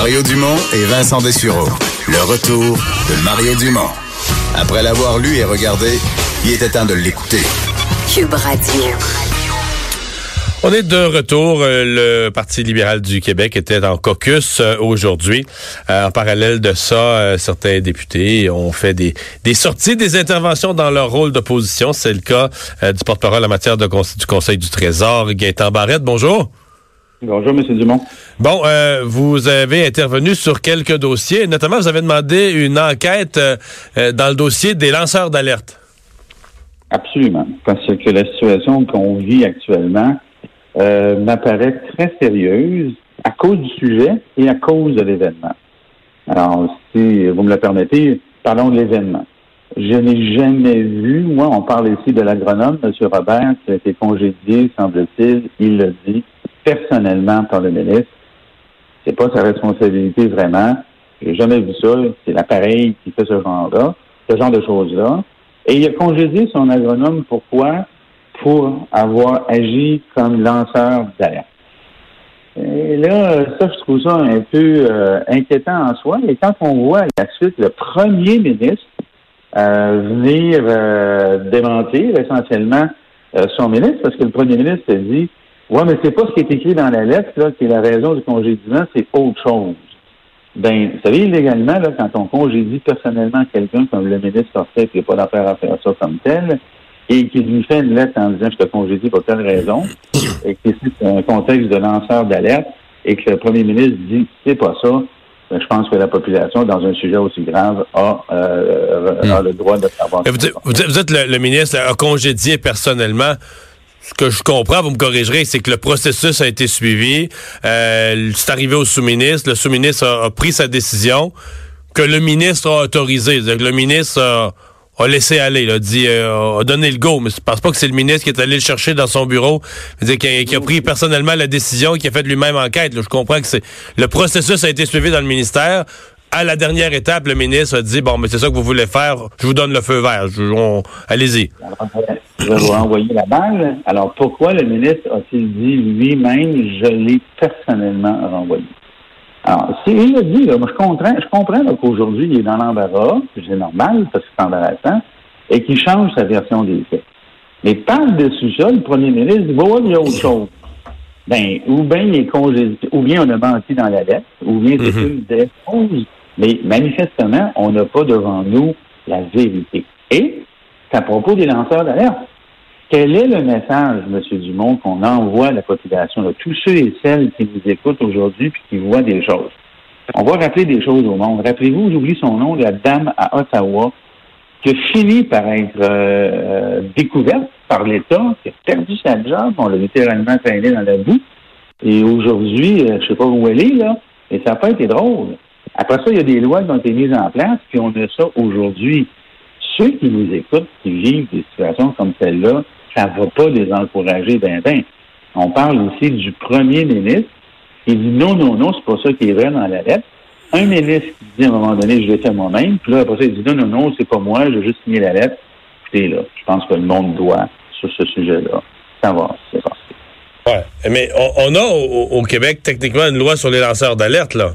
Mario Dumont et Vincent Dessureau. Le retour de Mario Dumont. Après l'avoir lu et regardé, il était temps de l'écouter. Cube Radio. On est de retour. Euh, Le Parti libéral du Québec était en caucus euh, aujourd'hui. Euh, en parallèle de ça, certains députés ont fait des, des sorties, des interventions dans leur rôle d'opposition. C'est le cas du porte-parole en matière de, du Conseil du Trésor, Gaétan Barrette. Bonjour. Bonjour, M. Dumont. Bon, euh, vous avez intervenu sur quelques dossiers. Notamment, vous avez demandé une enquête euh, dans le dossier des lanceurs d'alerte. Absolument. Parce que la situation qu'on vit actuellement euh, m'apparaît très sérieuse à cause du sujet et à cause de l'événement. Alors, si vous me le permettez, parlons de l'événement. Je n'ai jamais vu, moi, on parle ici de l'agronome, M. Robert, qui a été congédié, semble-t-il, il le dit, personnellement par le ministre. C'est pas sa responsabilité vraiment. J'ai jamais vu ça. C'est l'appareil qui fait ce genre-là, ce genre de choses-là. Et il a congédié son agronome. Pourquoi? Pour avoir agi comme lanceur d'alerte. Et là, ça, je trouve ça un peu euh, inquiétant en soi. Et quand on voit la suite le premier ministre euh, venir euh, démentir essentiellement son ministre, parce que le premier ministre a dit oui, mais c'est pas ce qui est écrit dans la lettre, là, qui est la raison du congédiement, c'est autre chose. Ben, vous savez, illégalement, là, quand on congédie personnellement quelqu'un comme le ministre fait, qui n'a pas d'affaire à faire ça comme tel, et qui lui fait une lettre en disant je te congédie pour telle raison, et que c'est un contexte de lanceur d'alerte, et que le premier ministre dit c'est pas ça, ben, je pense que la population, dans un sujet aussi grave, a, euh, a le droit de savoir. Vous, vous, êtes le, le ministre, a congédié personnellement ce que je comprends, vous me corrigerez, c'est que le processus a été suivi. Euh, c'est arrivé au sous-ministre. Le sous-ministre a, pris sa décision que le ministre a autorisé. Que le ministre a, laissé aller, là, dit, euh, a donné le go. Mais je pense pas que c'est le ministre qui est allé le chercher dans son bureau, qui a, pris personnellement la décision, qui a fait lui-même enquête. Je comprends que c'est le processus a été suivi dans le ministère à la dernière étape, le ministre a dit bon, mais c'est ça que vous voulez faire, je vous donne le feu vert. Allez-y. Je vais vous renvoyer la balle. Alors, pourquoi le ministre a-t-il dit lui-même, je l'ai personnellement renvoyé? Alors, il a dit, là, moi, je comprends, je comprends qu'aujourd'hui, il est dans l'embarras, c'est normal, parce que c'est embarrassant, et qu'il change sa version des faits. Mais par-dessus ça, le premier ministre dit, voilà, il y a autre chose. Ben, ou bien il est congédié, ou bien on a menti dans la lettre, ou bien c'est mm-hmm. une des choses mais manifestement, on n'a pas devant nous la vérité. Et, à propos des lanceurs d'alerte, quel est le message, M. Dumont, qu'on envoie à la population, à tous ceux et celles qui nous écoutent aujourd'hui et qui voient des choses? On va rappeler des choses au monde. Rappelez-vous, j'oublie son nom, la dame à Ottawa, qui a fini par être euh, euh, découverte par l'État, qui a perdu sa job, on l'a littéralement traîné dans la boue. Et aujourd'hui, euh, je ne sais pas où elle est, là, et ça n'a pas été drôle. Après ça, il y a des lois qui ont été mises en place, puis on a ça aujourd'hui. Ceux qui nous écoutent, qui vivent des situations comme celle-là, ça ne va pas les encourager ben ben. On parle aussi du premier ministre qui dit non, non, non, c'est pas ça qui est vrai dans la lettre. Un ministre qui dit à un moment donné, je l'ai fait moi-même, puis là, après ça, il dit non, non, non, c'est pas moi, j'ai juste signé la lettre. Écoutez, là, je pense que le monde doit, sur ce sujet-là, savoir ce qui s'est passé. Ouais, mais on, a au, Québec techniquement une loi sur les lanceurs d'alerte, là.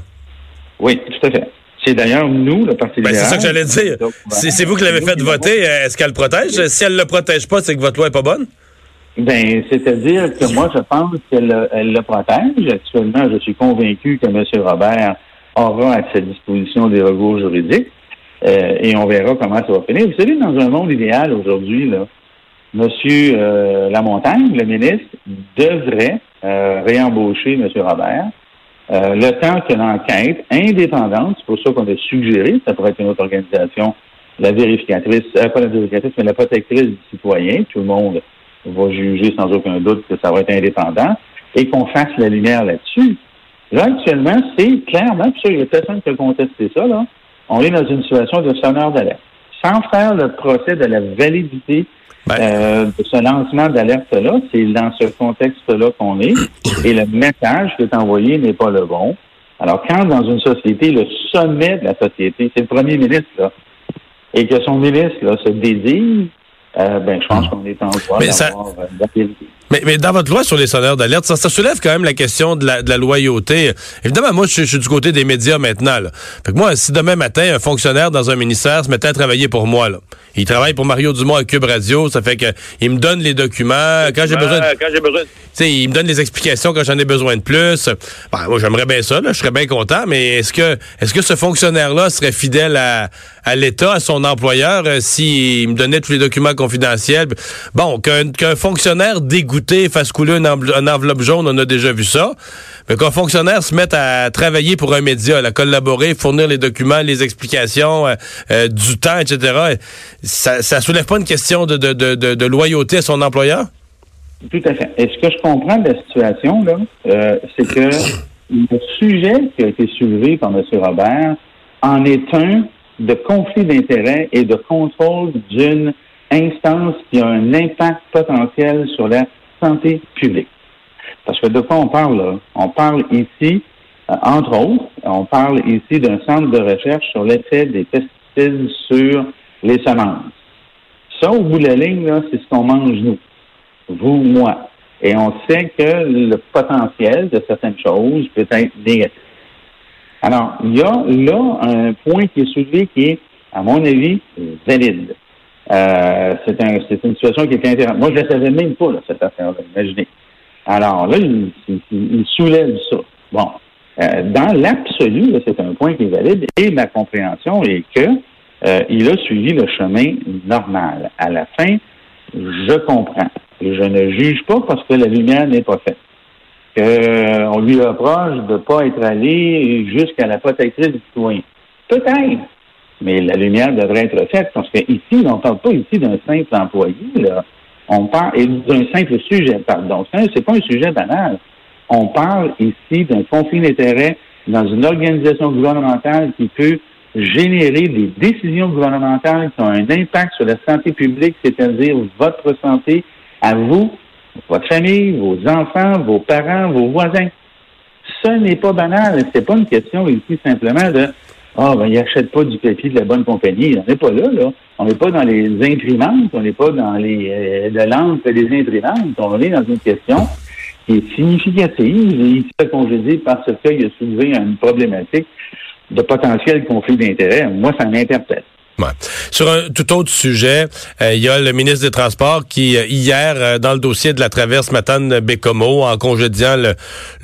Oui, tout à fait. C'est d'ailleurs nous, le Parti ben, C'est ça que j'allais dire. C'est vous qui l'avez fait voter. Est-ce qu'elle le protège? Si elle ne le protège pas, c'est que votre loi n'est pas bonne? Ben, c'est-à-dire que moi, je pense qu'elle elle le protège. Actuellement, je suis convaincu que M. Robert aura à sa disposition des recours juridiques euh, et on verra comment ça va finir. Vous savez, dans un monde idéal aujourd'hui, là, M. Euh, Lamontagne, le ministre, devrait euh, réembaucher M. Robert euh, le temps que l'enquête indépendante, c'est pour ça qu'on a suggéré, ça pourrait être une autre organisation, la vérificatrice, euh, pas la vérificatrice, mais la protectrice du citoyen, tout le monde va juger sans aucun doute que ça va être indépendant, et qu'on fasse la lumière là-dessus. Là, actuellement, c'est clairement, puis ça, il y a personne qui a contesté ça, là. On est dans une situation de sonneur d'alerte. Sans faire le procès de la validité Ben. euh, ce lancement d'alerte-là, c'est dans ce contexte-là qu'on est. Et le message qui est envoyé n'est pas le bon. Alors, quand dans une société, le sommet de la société, c'est le premier ministre, là, et que son ministre là, se désigne, euh, ben, je pense qu'on est en droit d'avoir Mais, mais dans votre loi sur les sonneurs d'alerte, ça, ça soulève quand même la question de la, de la loyauté. Évidemment, moi, je, suis- je suis du côté des médias maintenant. Là. Fait que moi, si demain matin, un fonctionnaire dans un ministère se mettait à travailler pour moi, là, il travaille pour Mario Dumont à Cube Radio, ça fait que il me donne les documents quand j'ai besoin. de- Quand j'ai besoin. il me donne les explications quand j'en ai besoin de plus. Ben, moi, j'aimerais bien ça, là, je serais bien content, mais est-ce que est-ce que ce fonctionnaire-là serait fidèle à, à l'État, à son employeur, euh, s'il me donnait tous les documents confidentiels? Bon, qu'un qu'un fonctionnaire dégoûté fasse couler une, enveloppe- une enveloppe jaune, on a déjà vu ça. Mais qu'un fonctionnaire se mette à travailler pour un média, à collaborer, fournir les documents, les explications, euh, euh, du temps, etc., ça, ça soulève pas une question de loyauté à son employeur? Tout à fait. Et ce que je comprends de la situation, là, euh, c'est que le sujet qui a été soulevé par M. Robert en est un de conflit d'intérêts et de contrôle d'une instance qui a un impact potentiel sur la santé publique. Parce que de quoi on parle là? On parle ici, euh, entre autres, on parle ici d'un centre de recherche sur l'effet des pesticides sur les semences. Ça, au bout de la ligne, c'est ce qu'on mange nous vous, moi. Et on sait que le potentiel de certaines choses peut être négatif. Alors, il y a là un point qui est soulevé qui est, à mon avis, valide. Euh, c'est un, une situation qui est intéressante. Moi, je ne la savais même pas, là, cette affaire-là, imaginez. Alors là, il, il- il soulève ça. Bon. Euh, dans l'absolu, c'est un point qui est valide et ma compréhension est que euh, il a suivi le chemin normal. À la fin, je comprends. Je ne juge pas parce que la lumière n'est pas faite. Que on lui reproche de ne pas être allé jusqu'à la protectrice du citoyen. Peut-être. Mais la lumière devrait être faite parce qu'ici, on ne parle pas ici d'un simple employé, là. On parle d'un simple sujet, pardon. C'est pas un sujet banal. On parle ici d'un conflit d'intérêts dans une organisation gouvernementale qui peut générer des décisions gouvernementales qui ont un impact sur la santé publique, c'est-à-dire votre santé à vous, votre famille, vos enfants, vos parents, vos voisins. Ce n'est pas banal. C'est pas une question ici simplement de ah ben il achète pas du papier de la bonne compagnie. On n'est pas là, là. On n'est pas dans les imprimantes, on n'est pas dans les euh, de l'encre des imprimantes. On est dans une question qui est significative et il se fait congédier parce qu'il a soulevé une problématique de potentiel conflit d'intérêts. Moi, ça m'interpelle. Sur un tout autre sujet, euh, il y a le ministre des Transports qui, euh, hier, euh, dans le dossier de la traverse Matane-Bécomo, en congédiant le,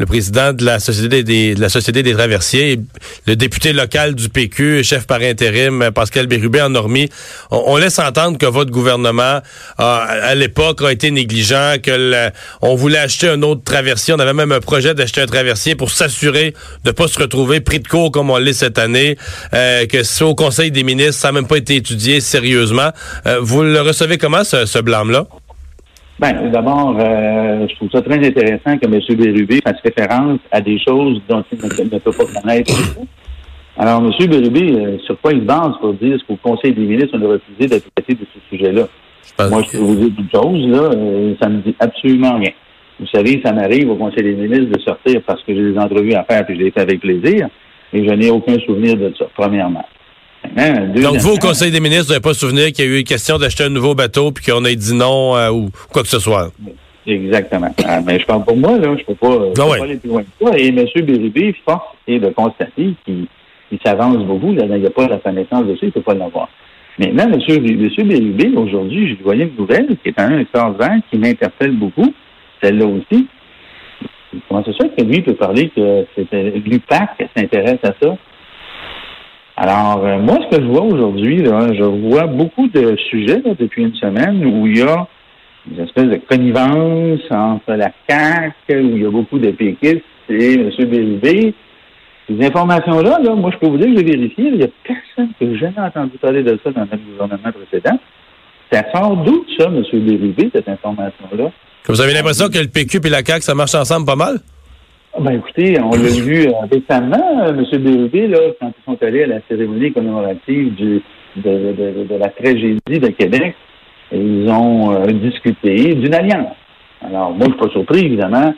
président de la Société des, traversiers, le député local du PQ, chef par intérim, Pascal Bérubé en Normie, on, laisse entendre que votre gouvernement, à l'époque, a été négligent, que on voulait acheter un autre traversier. On avait même un projet d'acheter un traversier pour s'assurer de pas se retrouver pris de court comme on l'est cette année, que c'est au Conseil des ministres, ça même pas été étudié sérieusement. Euh, vous le recevez comment, ce, ce blâme-là? Ben, d'abord, euh, je trouve ça très intéressant que M. Bérubé fasse référence à des choses dont il ne, ne peut pas connaître. Alors, M. Bérubé, euh, sur quoi il se base pour dire ce qu'au Conseil des ministres, on a refusé d'être traité de ce sujet-là? Moi, je peux vous dire une chose, là, euh, ça me dit absolument rien. Vous savez, ça m'arrive au Conseil des ministres de sortir parce que j'ai des entrevues à faire puis je les fais avec plaisir, et je n'ai aucun souvenir de ça, premièrement. Maintenant, Donc, vous, au Conseil des ministres, vous n'avez pas souvenir qu'il y a eu question d'acheter un nouveau bateau puis qu'on ait dit non euh, ou quoi que ce soit? Exactement. Ah, mais je parle pour moi, là. Je peux pas, je peux Ah ouais. pas aller plus loin que ça. Et M. Bérubé, force est de constater qu'il il s'avance beaucoup. Là, il n'y a pas la connaissance dessus, il ne peut pas l'avoir. Maintenant, M. Monsieur Bérubé, aujourd'hui, je voyais une nouvelle qui est un extraordinaire qui m'interpelle beaucoup, celle-là aussi. Comment c'est ça que lui peut parler que c'était l'UPAC qui s'intéresse à ça? Alors, euh, moi, ce que je vois aujourd'hui, je vois beaucoup de sujets là, depuis une semaine où il y a une espèce de connivence entre la CAQ, où il y a beaucoup de péquistes et M. Bérubé. Ces informations-là, là, moi, je peux vous dire que j'ai vérifié, il n'y a personne qui n'a jamais entendu parler de ça dans notre gouvernement précédent. Ça sort d'où, ça, M. Bérubé, cette information-là? Vous avez l'impression que le PQ et la CAQ, ça marche ensemble pas mal? Ben écoutez, on l'a vu euh, récemment, euh, M. Bérubé, là, quand ils sont allés à la cérémonie commémorative du, de, de, de, la tragédie de Québec, ils ont euh, discuté d'une alliance. Alors, moi, je suis pas surpris, évidemment.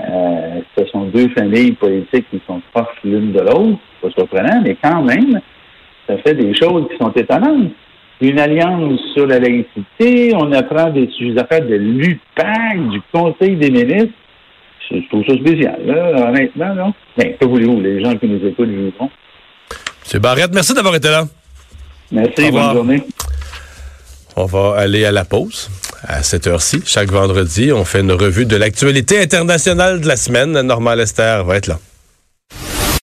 Euh, ce sont deux familles politiques qui sont proches l'une de l'autre, pas surprenant, mais quand même, ça fait des choses qui sont étonnantes. Une alliance sur la laïcité, on apprend des, des affaires de l'UPAC, du Conseil des ministres. Je trouve ça spécial, là, honnêtement. Là. Mais que voulez-vous, les gens qui nous écoutent jugeront. M. Barrette, merci d'avoir été là. Merci, bonne journée. On va aller à la pause à cette heure-ci. Chaque vendredi, on fait une revue de l'actualité internationale de la semaine. Normal Esther va être là.